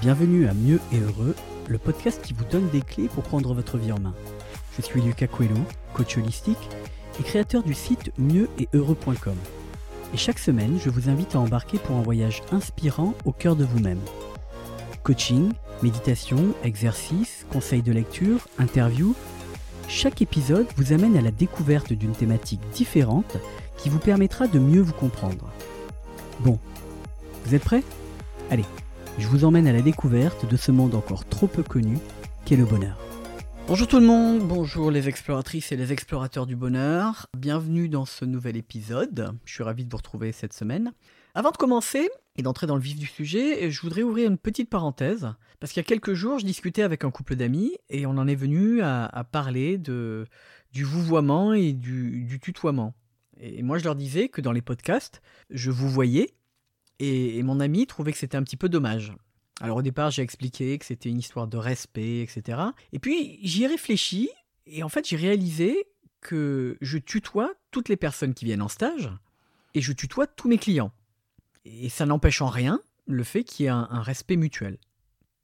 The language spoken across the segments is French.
Bienvenue à Mieux et Heureux, le podcast qui vous donne des clés pour prendre votre vie en main. Je suis Lucas Coelho, coach holistique et créateur du site mieux-et-heureux.com. Et chaque semaine, je vous invite à embarquer pour un voyage inspirant au cœur de vous-même. Coaching, méditation, exercices, conseils de lecture, interviews, chaque épisode vous amène à la découverte d'une thématique différente qui vous permettra de mieux vous comprendre. Bon, vous êtes prêts? Allez, je vous emmène à la découverte de ce monde encore trop peu connu qu'est le bonheur. Bonjour tout le monde, bonjour les exploratrices et les explorateurs du bonheur. Bienvenue dans ce nouvel épisode. Je suis ravi de vous retrouver cette semaine. Avant de commencer et d'entrer dans le vif du sujet, je voudrais ouvrir une petite parenthèse. Parce qu'il y a quelques jours, je discutais avec un couple d'amis et on en est venu à, parler de, du vouvoiement et du, du tutoiement. Et moi, je leur disais que dans les podcasts, je vous voyais et, mon ami trouvait que c'était un petit peu dommage. Alors au départ, j'ai expliqué que c'était une histoire de respect, etc. Et puis j'y ai réfléchi, et en fait j'ai réalisé que je tutoie toutes les personnes qui viennent en stage, et je tutoie tous mes clients. Et ça n'empêche en rien le fait qu'il y ait un, respect mutuel.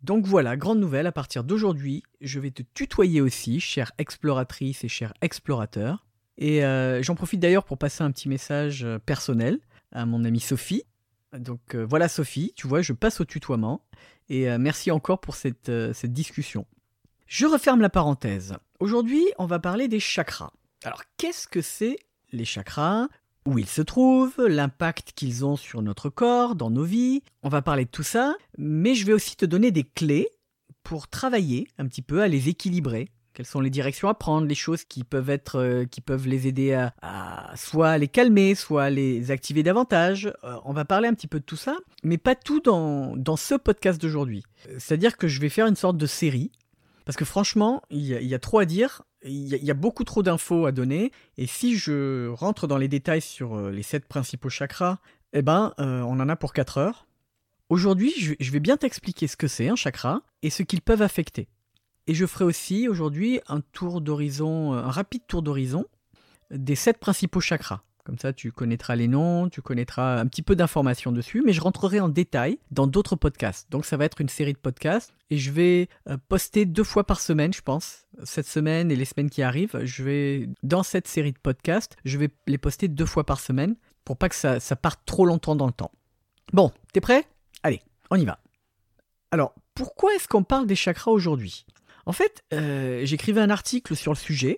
Donc voilà, grande nouvelle, à partir d'aujourd'hui, je vais te tutoyer aussi, chère exploratrice et cher explorateur. Et euh, j'en profite d'ailleurs pour passer un petit message euh, personnel à mon amie Sophie, donc euh, voilà Sophie, tu vois, je passe au tutoiement. Et euh, merci encore pour cette, euh, cette discussion. Je referme la parenthèse. Aujourd'hui, on va parler des chakras. Alors, qu'est-ce que c'est les chakras? Où ils se trouvent L'impact qu'ils ont sur notre corps, dans nos vies? On va parler de tout ça, mais je vais aussi te donner des clés pour travailler un petit peu à les équilibrer quelles sont les directions à prendre, les choses qui peuvent être, euh, qui peuvent les aider à, soit les calmer, soit les activer davantage. Euh, on va parler un petit peu de tout ça, mais pas tout dans, ce podcast d'aujourd'hui. C'est-à-dire que je vais faire une sorte de série, parce que franchement, il y, a trop à dire, il y, a beaucoup trop d'infos à donner, et si je rentre dans les détails sur euh, les sept principaux chakras, eh ben, on en a pour 4 heures. Aujourd'hui, je vais bien t'expliquer ce que c'est un chakra et ce qu'ils peuvent affecter. Et je ferai aussi aujourd'hui un tour d'horizon, un rapide tour d'horizon des sept principaux chakras. Comme ça, tu connaîtras les noms, tu connaîtras un petit peu d'informations dessus, mais je rentrerai en détail dans d'autres podcasts. Donc ça va être une série de podcasts et je vais euh, poster deux fois par semaine, je pense. Cette semaine et les semaines qui arrivent, je vais, dans cette série de podcasts, je vais les poster deux fois par semaine pour pas que ça, ça parte trop longtemps dans le temps. Bon, t'es prêt? Allez, on y va. Alors, pourquoi est-ce qu'on parle des chakras aujourd'hui? En fait, euh, j'écrivais un article sur le sujet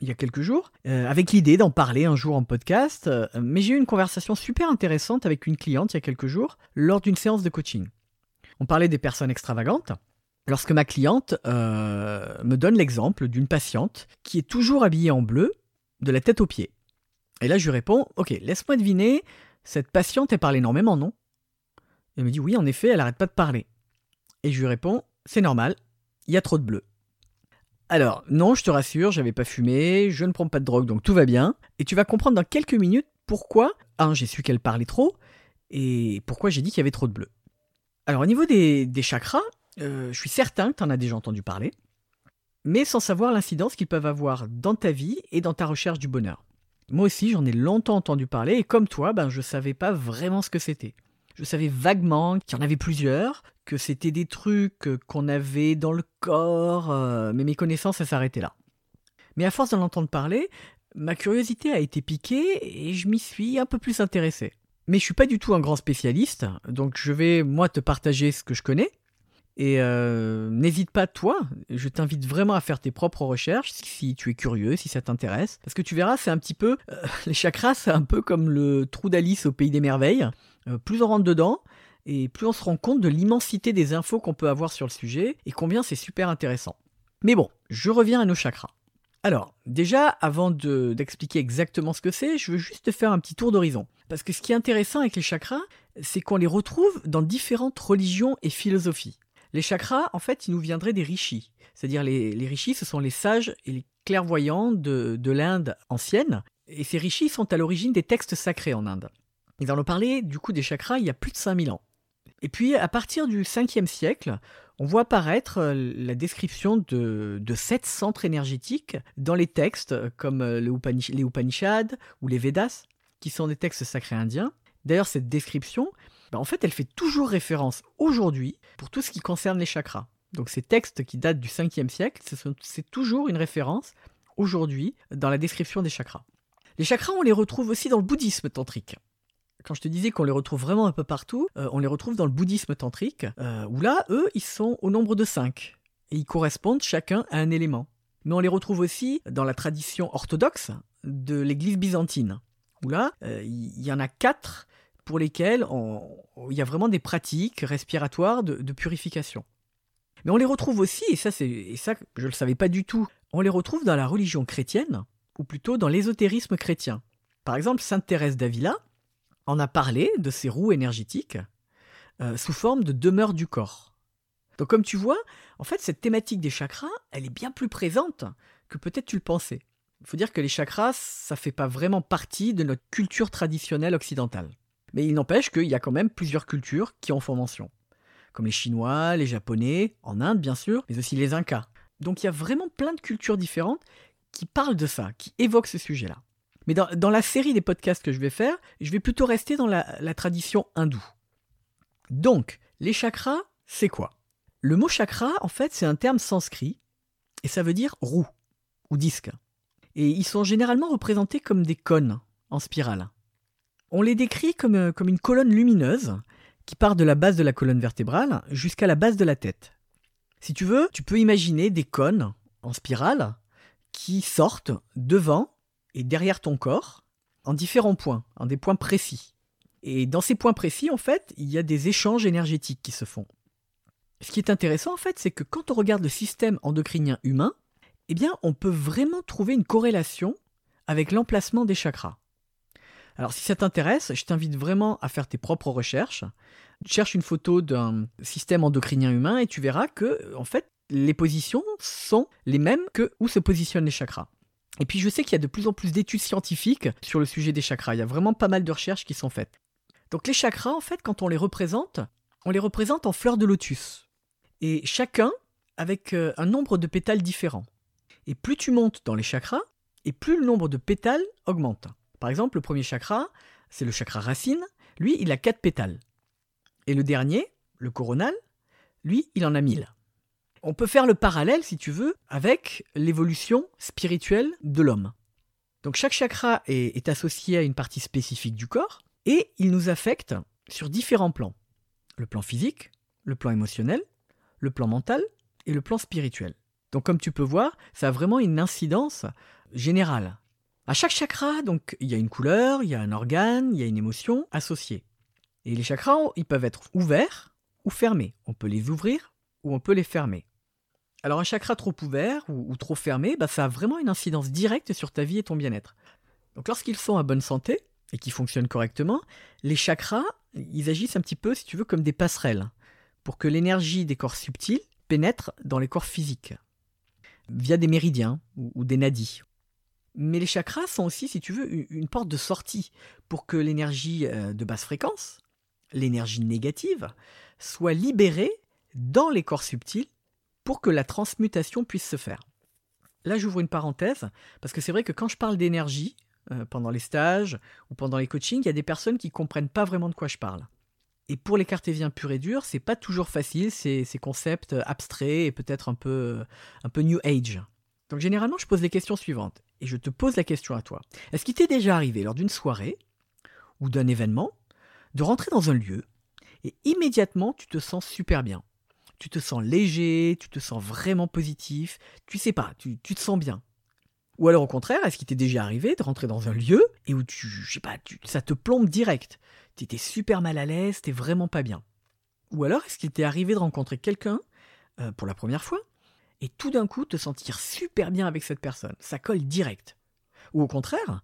il y a quelques jours, euh, avec l'idée d'en parler un jour en podcast, euh, mais j'ai eu une conversation super intéressante avec une cliente il y a quelques jours, lors d'une séance de coaching. On parlait des personnes extravagantes, lorsque ma cliente me donne l'exemple d'une patiente qui est toujours habillée en bleu, de la tête aux pieds. Et là, je lui réponds, ok, laisse-moi deviner, cette patiente, elle parle énormément, non? Elle me dit, oui, en effet, elle n'arrête pas de parler. Et je lui réponds, c'est normal, il y a trop de bleu. Alors, non, je te rassure, j'avais pas fumé, je ne prends pas de drogue, donc tout va bien. Et tu vas comprendre dans quelques minutes pourquoi, un, j'ai su qu'elle parlait trop, et pourquoi j'ai dit qu'il y avait trop de bleu. Alors, au niveau des, chakras, euh, je suis certain que tu en as déjà entendu parler, mais sans savoir l'incidence qu'ils peuvent avoir dans ta vie et dans ta recherche du bonheur. Moi aussi, j'en ai longtemps entendu parler, et comme toi, ben, je savais pas vraiment ce que c'était. Je savais vaguement qu'il y en avait plusieurs, que c'était des trucs qu'on avait dans le corps, euh, mais mes connaissances, s'arrêtaient là. Mais à force d'en entendre parler, ma curiosité a été piquée et je m'y suis un peu plus intéressé. Mais je suis pas du tout un grand spécialiste, donc je vais moi te partager ce que je connais. Et euh, n'hésite pas toi, je t'invite vraiment à faire tes propres recherches si tu es curieux, si ça t'intéresse. Parce que tu verras, c'est un petit peu... Euh, les chakras, c'est un peu comme le trou d'Alice au pays des merveilles. Euh, plus on rentre dedans, et plus on se rend compte de l'immensité des infos qu'on peut avoir sur le sujet, et combien c'est super intéressant. Mais bon, je reviens à nos chakras. Alors, déjà, avant d'expliquer exactement ce que c'est, je veux juste te faire un petit tour d'horizon. Parce que ce qui est intéressant avec les chakras, c'est qu'on les retrouve dans différentes religions et philosophies. Les chakras, en fait, ils nous viendraient des rishis. C'est-à-dire les, les rishis, ce sont les sages et les clairvoyants de, de l'Inde ancienne. Et ces rishis sont à l'origine des textes sacrés en Inde. Ils en ont parlé du coup des chakras il y a plus de 5000 ans. Et puis à partir du 5e siècle, on voit apparaître euh, la description de, sept centres énergétiques dans les textes comme euh, les Upanishads ou les Vedas, qui sont des textes sacrés indiens. D'ailleurs, cette description, ben, en fait, elle fait toujours référence aujourd'hui pour tout ce qui concerne les chakras. Donc ces textes qui datent du 5e siècle, c'est toujours une référence aujourd'hui dans la description des chakras. Les chakras, on les retrouve aussi dans le bouddhisme tantrique. Quand je te disais qu'on les retrouve vraiment un peu partout, euh, on les retrouve dans le bouddhisme tantrique, euh, où là, eux, ils sont au nombre de 5. Et ils correspondent chacun à un élément. Mais on les retrouve aussi dans la tradition orthodoxe de l'église byzantine, où là, euh, il y en a quatre pour lesquels il y a vraiment des pratiques respiratoires de, purification. Mais on les retrouve aussi, et ça, et ça je ne le savais pas du tout, on les retrouve dans la religion chrétienne, ou plutôt dans l'ésotérisme chrétien. Par exemple, Sainte Thérèse d'Avila en a parlé de ces roues énergétiques euh, sous forme de demeure du corps. Donc comme tu vois, en fait, cette thématique des chakras, elle est bien plus présente que peut-être tu le pensais. Il faut dire que les chakras, ça fait pas vraiment partie de notre culture traditionnelle occidentale. Mais il n'empêche qu'il y a quand même plusieurs cultures qui en font mention. Comme les Chinois, les Japonais, en Inde bien sûr, mais aussi les Incas. Donc il y a vraiment plein de cultures différentes qui parlent de ça, qui évoquent ce sujet-là. Mais dans, la série des podcasts que je vais faire, je vais plutôt rester dans la, tradition hindoue. Donc, les chakras, c'est quoi? Le mot chakra, en fait, c'est un terme sanskrit, et ça veut dire roue, ou disque. Et ils sont généralement représentés comme des cônes, en spirale. On les décrit euh, comme une colonne lumineuse qui part de la base de la colonne vertébrale jusqu'à la base de la tête. Si tu veux, tu peux imaginer des cônes en spirale qui sortent devant et derrière ton corps en différents points, en des points précis. Et dans ces points précis, en fait, il y a des échanges énergétiques qui se font. Ce qui est intéressant, en fait, c'est que quand on regarde le système endocrinien humain, eh bien, on peut vraiment trouver une corrélation avec l'emplacement des chakras. Alors si ça t'intéresse, je t'invite vraiment à faire tes propres recherches. Cherche une photo d'un système endocrinien humain et tu verras que en fait les positions sont les mêmes que où se positionnent les chakras. Et puis je sais qu'il y a de plus en plus d'études scientifiques sur le sujet des chakras. Il y a vraiment pas mal de recherches qui sont faites. Donc les chakras, en fait, quand on les représente, on les représente en fleurs de lotus. Et chacun avec euh, un nombre de pétales différents. Et plus tu montes dans les chakras, et plus le nombre de pétales augmente. Par exemple, le premier chakra, c'est le chakra racine. Lui, il a quatre pétales. Et le dernier, le coronal, lui, il en a mille. On peut faire le parallèle, si tu veux, avec l'évolution spirituelle de l'homme. Donc chaque chakra est, associé à une partie spécifique du corps et il nous affecte sur différents plans. Le plan physique, le plan émotionnel, le plan mental et le plan spirituel. Donc comme tu peux voir, ça a vraiment une incidence générale. À chaque chakra, donc, il y a une couleur, il y a un organe, il y a une émotion associée. Et les chakras, ils peuvent être ouverts ou fermés. On peut les ouvrir ou on peut les fermer. Alors un chakra trop ouvert ou, trop fermé, bah, ça a vraiment une incidence directe sur ta vie et ton bien-être. Donc lorsqu'ils sont à bonne santé et qu'ils fonctionnent correctement, les chakras, ils agissent un petit peu, si tu veux, comme des passerelles, pour que l'énergie des corps subtils pénètre dans les corps physiques, via des méridiens ou des nadis. Mais les chakras sont aussi, si tu veux, une porte de sortie pour que l'énergie euh, de basse fréquence, l'énergie négative, soit libérée dans les corps subtils pour que la transmutation puisse se faire. Là, j'ouvre une parenthèse, parce que c'est vrai que quand je parle d'énergie, euh, pendant les stages ou pendant les coachings, il y a des personnes qui ne comprennent pas vraiment de quoi je parle. Et pour les cartésiens purs et durs, c'est pas toujours facile, ces, ces concepts abstraits et peut-être un peu, un peu new age. Donc généralement, je pose les questions suivantes. Et je te pose la question à toi. Est-ce qu'il t'est déjà arrivé lors d'une soirée ou d'un événement de rentrer dans un lieu et immédiatement tu te sens super bien? Tu te sens léger, tu te sens vraiment positif, tu sais pas, tu, te sens bien. Ou alors au contraire, est-ce qu'il t'est déjà arrivé de rentrer dans un lieu et où tu, je sais pas, ça te plombe direct Tu étais super mal à l'aise, t'es vraiment pas bien. Ou alors est-ce qu'il t'est arrivé de rencontrer quelqu'un euh, pour la première fois et tout d'un coup te sentir super bien avec cette personne. Ça colle direct. Ou au contraire,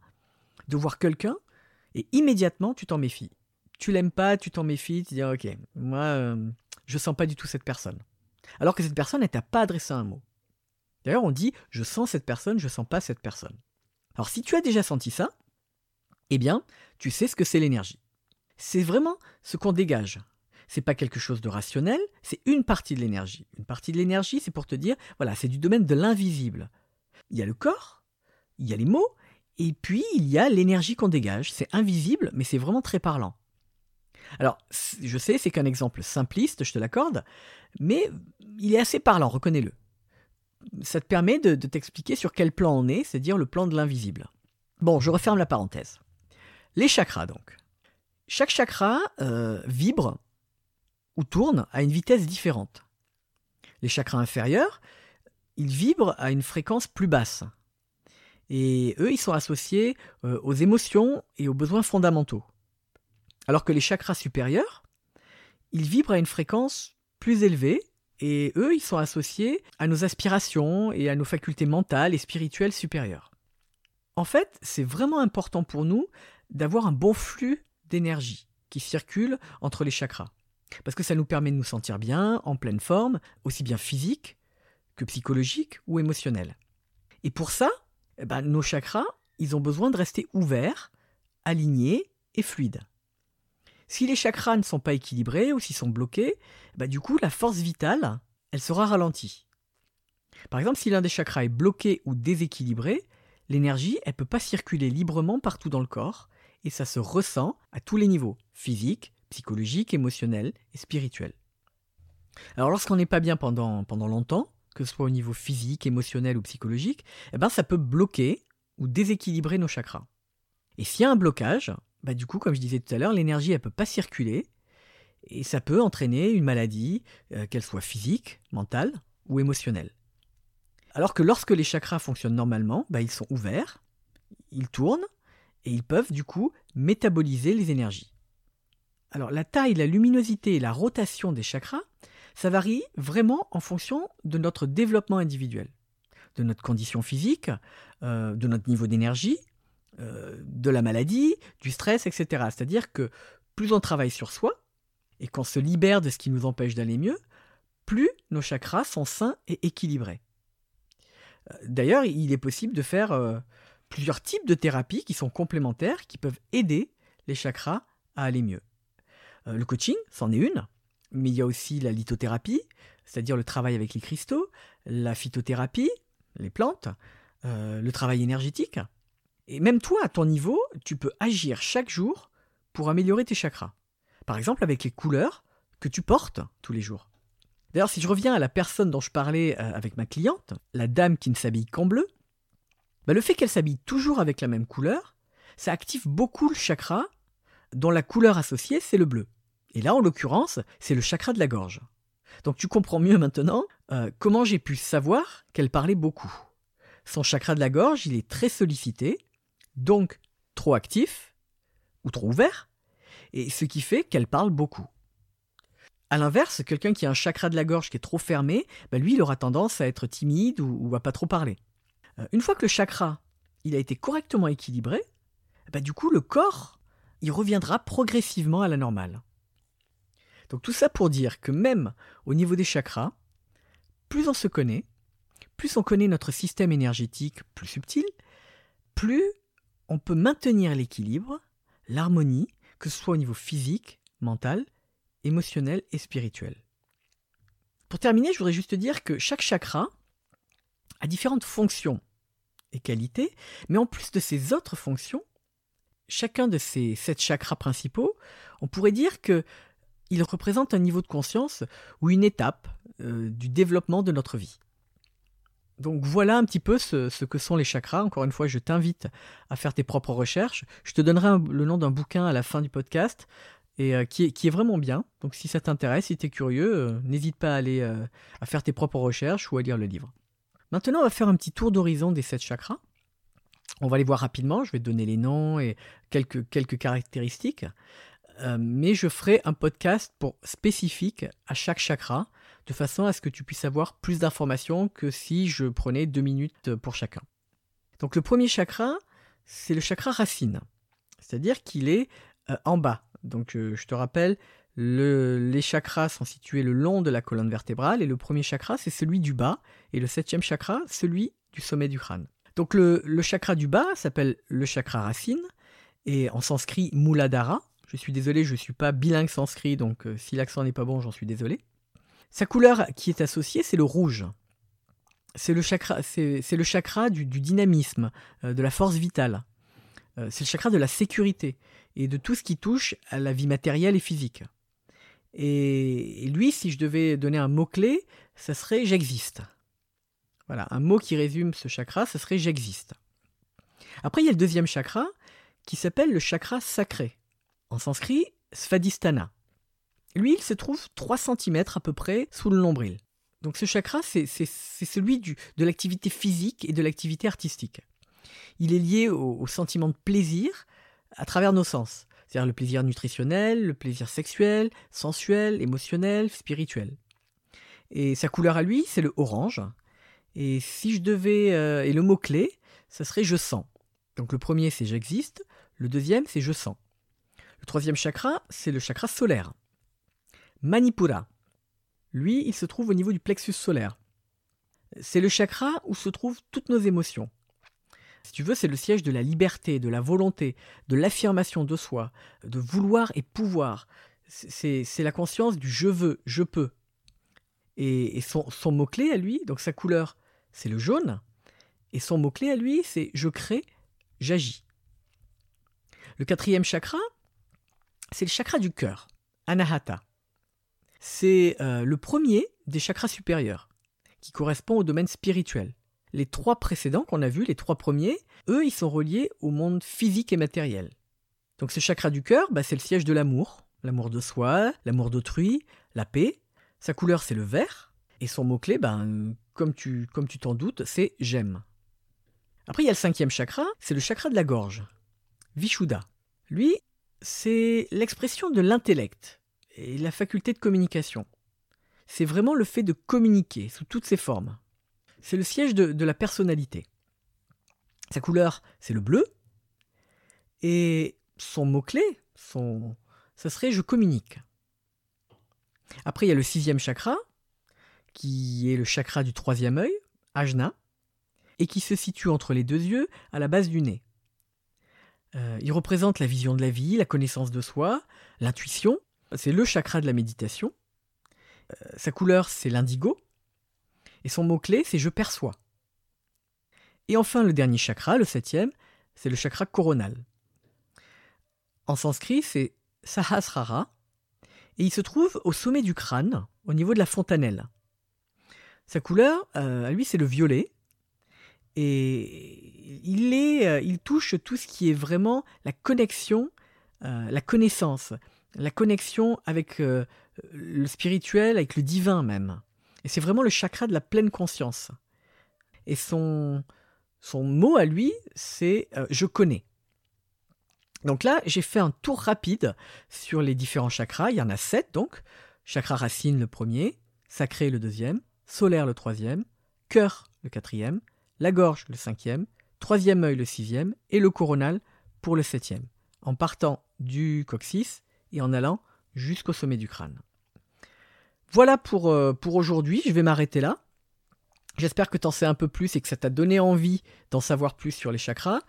de voir quelqu'un et immédiatement tu t'en méfies. Tu l'aimes pas, tu t'en méfies, tu dis ok, moi euh, je sens pas du tout cette personne. Alors que cette personne elle t'a pas adressé un mot. D'ailleurs on dit je sens cette personne, je sens pas cette personne. Alors si tu as déjà senti ça, eh bien tu sais ce que c'est l'énergie. C'est vraiment ce qu'on dégage c'est pas quelque chose de rationnel, c'est une partie de l'énergie. Une partie de l'énergie, c'est pour te dire, voilà, c'est du domaine de l'invisible. Il y a le corps, il y a les mots, et puis il y a l'énergie qu'on dégage. C'est invisible, mais c'est vraiment très parlant. Alors, je sais, c'est qu'un exemple simpliste, je te l'accorde, mais il est assez parlant, reconnais-le. Ça te permet de, t'expliquer sur quel plan on est, c'est-à-dire le plan de l'invisible. Bon, je referme la parenthèse. Les chakras, donc. Chaque chakra euh, vibre ou tourne à une vitesse différente. Les chakras inférieurs, ils vibrent à une fréquence plus basse. Et eux, ils sont associés euh, aux émotions et aux besoins fondamentaux. Alors que les chakras supérieurs, ils vibrent à une fréquence plus élevée et eux, ils sont associés à nos aspirations et à nos facultés mentales et spirituelles supérieures. En fait, c'est vraiment important pour nous d'avoir un bon flux d'énergie qui circule entre les chakras. Parce que ça nous permet de nous sentir bien, en pleine forme, aussi bien physique que psychologique ou émotionnel. Et pour ça, eh ben, nos chakras, ils ont besoin de rester ouverts, alignés et fluides. Si les chakras ne sont pas équilibrés ou s'ils sont bloqués, bah du coup, la force vitale, elle sera ralentie. Par exemple, si l'un des chakras est bloqué ou déséquilibré, l'énergie, elle ne peut pas circuler librement partout dans le corps, et ça se ressent à tous les niveaux, physique, psychologique, émotionnel et spirituel. Alors lorsqu'on n'est pas bien pendant, longtemps, que ce soit au niveau physique, émotionnel ou psychologique, eh ben ça peut bloquer ou déséquilibrer nos chakras. Et s'il y a un blocage, bah, du coup, comme je disais tout à l'heure, l'énergie ne peut pas circuler et ça peut entraîner une maladie, euh, qu'elle soit physique, mentale ou émotionnelle. Alors que lorsque les chakras fonctionnent normalement, bah, ils sont ouverts, ils tournent et ils peuvent du coup métaboliser les énergies. Alors la taille, la luminosité et la rotation des chakras, ça varie vraiment en fonction de notre développement individuel, de notre condition physique, euh, de notre niveau d'énergie, euh, de la maladie, du stress, etc. C'est-à-dire que plus on travaille sur soi et qu'on se libère de ce qui nous empêche d'aller mieux, plus nos chakras sont sains et équilibrés. Euh, d'ailleurs, il est possible de faire euh, plusieurs types de thérapies qui sont complémentaires, qui peuvent aider les chakras à aller mieux. le coaching, c'en est une, mais il y a aussi la lithothérapie, c'est-à-dire le travail avec les cristaux, la phytothérapie, les plantes, le travail énergétique, et même toi, à ton niveau, tu peux agir chaque jour pour améliorer tes chakras. Par exemple, avec les couleurs que tu portes tous les jours. D'ailleurs, si je reviens à la personne dont je parlais euh, avec ma cliente, la dame qui ne s'habille qu'en bleu, bah, le fait qu'elle s'habille toujours avec la même couleur, ça active beaucoup le chakra dont la couleur associée, c'est le bleu. Et là, en l'occurrence, c'est le chakra de la gorge. Donc tu comprends mieux maintenant euh, comment j'ai pu savoir qu'elle parlait beaucoup. Son chakra de la gorge, il est très sollicité, donc trop actif ou trop ouvert, et ce qui fait qu'elle parle beaucoup. A l'inverse, quelqu'un qui a un chakra de la gorge qui est trop fermé, bah, lui, il aura tendance à être timide ou, à pas trop parler. Euh, une fois que le chakra il a été correctement équilibré, bah, du coup, le corps, il reviendra progressivement à la normale. Donc tout ça pour dire que même au niveau des chakras, plus on se connaît, plus on connaît notre système énergétique plus subtil, plus on peut maintenir l'équilibre, l'harmonie, que ce soit au niveau physique, mental, émotionnel et spirituel. Pour terminer, je voudrais juste dire que chaque chakra a différentes fonctions et qualités, mais en plus de ces autres fonctions, chacun de ces sept chakras principaux, on pourrait dire que il représente un niveau de conscience ou une étape euh, du développement de notre vie. Donc voilà un petit peu ce, que sont les chakras. Encore une fois, je t'invite à faire tes propres recherches. Je te donnerai le nom d'un bouquin à la fin du podcast et euh, qui, est, vraiment bien. Donc si ça t'intéresse, si tu es curieux, euh, n'hésite pas à aller euh, faire tes propres recherches ou à lire le livre. Maintenant, on va faire un petit tour d'horizon des sept chakras. On va les voir rapidement. Je vais te donner les noms et quelques, quelques caractéristiques. mais je ferai un podcast pour, spécifique à chaque chakra de façon à ce que tu puisses avoir plus d'informations que si je prenais deux minutes pour chacun. Donc le premier chakra, c'est le chakra racine, c'est-à-dire qu'il est euh, en bas. Donc euh, je te rappelle, les chakras sont situés le long de la colonne vertébrale et le premier chakra, c'est celui du bas et le septième chakra, celui du sommet du crâne. Donc le, chakra du bas s'appelle le chakra racine et en sanskrit Muladhara. Je suis désolé, je ne suis pas bilingue sanskrit, donc euh, si l'accent n'est pas bon, j'en suis désolé. Sa couleur qui est associée, c'est le rouge. C'est le chakra, c'est, le chakra du, dynamisme, euh, de la force vitale. Euh, c'est le chakra de la sécurité. et de tout ce qui touche à la vie matérielle et physique. Et, lui, si je devais donner un mot-clé, ça serait j'existe. Voilà, un mot qui résume ce chakra, ça serait j'existe. Après, il y a le deuxième chakra qui s'appelle le chakra sacré. En sanskrit, Svadhisthana. Lui, il se trouve 3 cm à peu près sous le nombril. Donc ce chakra, c'est celui du, de l'activité physique et de l'activité artistique. Il est lié au sentiment de plaisir à travers nos sens. C'est-à-dire le plaisir nutritionnel, le plaisir sexuel, sensuel, émotionnel, spirituel. Et sa couleur à lui, c'est le orange. Et si je devais... Euh, et le mot-clé, ça serait je sens. Donc le premier, c'est j'existe. Le deuxième, c'est je sens. Le troisième chakra, c'est le chakra solaire. Manipura. Lui, il se trouve au niveau du plexus solaire. C'est le chakra où se trouvent toutes nos émotions. Si tu veux, c'est le siège de la liberté, de la volonté, de l'affirmation de soi, de vouloir et pouvoir. C'est la conscience du je veux, je peux. Et, son, son mot-clé à lui, donc sa couleur, c'est le jaune. Et son mot-clé à lui, c'est je crée, j'agis. Le quatrième chakra, c'est le chakra du cœur, Anahata. C'est euh, le premier des chakras supérieurs, qui correspond au domaine spirituel. Les trois précédents qu'on a vus, les trois premiers, eux, ils sont reliés au monde physique et matériel. Donc ce chakra du cœur, bah, c'est le siège de l'amour, l'amour de soi, l'amour d'autrui, la paix. Sa couleur, c'est le vert. Et son mot-clé, ben, comme tu comme tu t'en doutes, c'est j'aime. Après, il y a le cinquième chakra, c'est le chakra de la gorge, Vishuddha. Lui, c'est l'expression de l'intellect et la faculté de communication. C'est vraiment le fait de communiquer sous toutes ses formes c'est le siège de, la personnalité. Sa couleur, c'est le bleu. Et son mot-clé, son, serait je communique. Après, il y a le sixième chakra, qui est le chakra du troisième œil, Ajna, et qui se situe entre les deux yeux, à la base du nez. Euh, il représente la vision de la vie, la connaissance de soi, l'intuition. C'est le chakra de la méditation. Euh, sa couleur, c'est l'indigo. Et son mot-clé, c'est je perçois. Et enfin, le dernier chakra, le septième, c'est le chakra coronal. En sanskrit, c'est Sahasrara, et il se trouve au sommet du crâne, au niveau de la fontanelle. Sa couleur, euh, à lui, c'est le violet, et il, est, euh, il touche tout ce qui est vraiment la connexion, la connaissance, la connexion avec le spirituel, avec le divin même. Et c'est vraiment le chakra de la pleine conscience. Et son, son mot à lui, c'est euh, je connais. Donc là, j'ai fait un tour rapide sur les différents chakras. Il y en a sept donc. Chakra racine le premier, sacré le deuxième, solaire le troisième, cœur le quatrième, la gorge le cinquième, troisième œil le sixième et le coronal pour le septième, en partant du coccyx et en allant jusqu'au sommet du crâne. Voilà pour, euh, pour aujourd'hui, je vais m'arrêter là. J'espère que tu en sais un peu plus et que ça t'a donné envie d'en savoir plus sur les chakras.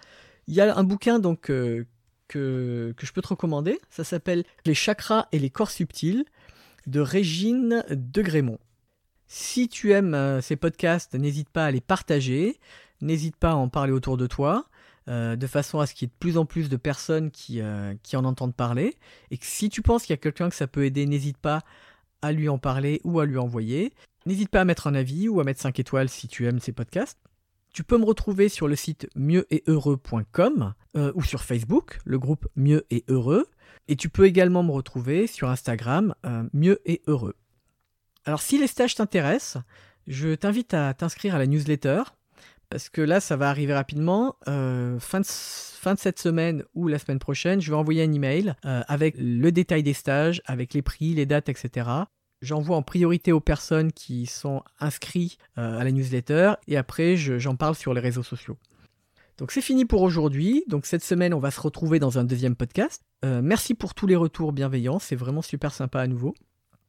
Il y a un bouquin donc euh, que, que je peux te recommander. Ça s'appelle Les chakras et les corps subtils de Régine de Grémont. Si tu aimes euh, ces podcasts, n'hésite pas à les partager, n'hésite pas à en parler autour de toi, de façon à ce qu'il y ait de plus en plus de personnes qui, qui en entendent parler. Et si tu penses qu'il y a quelqu'un que ça peut aider, n'hésite pas à lui en parler ou à lui envoyer. N'hésite pas à mettre un avis ou à mettre 5 étoiles si tu aimes ces podcasts. Tu peux me retrouver sur le site mieux-et-heureux.com euh, ou sur Facebook, le groupe Mieux et Heureux. Et tu peux également me retrouver sur Instagram, euh, Mieux et Heureux. Alors si les stages t'intéressent, je t'invite à t'inscrire à la newsletter parce que là, ça va arriver rapidement. Euh, fin, de, fin, de, cette semaine ou la semaine prochaine, je vais envoyer un email euh, avec le détail des stages, avec les prix, les dates, etc. J'envoie en priorité aux personnes qui sont inscrites euh, à la newsletter et après, j'en parle sur les réseaux sociaux. Donc c'est fini pour aujourd'hui. Donc cette semaine, on va se retrouver dans un deuxième podcast. merci pour tous les retours bienveillants, c'est vraiment super sympa à nouveau.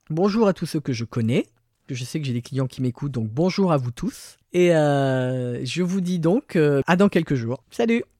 Bonjour à tous ceux que je connais je sais que j'ai des clients qui m'écoutent, donc bonjour à vous tous. Et euh, je vous dis donc euh, à dans quelques jours. Salut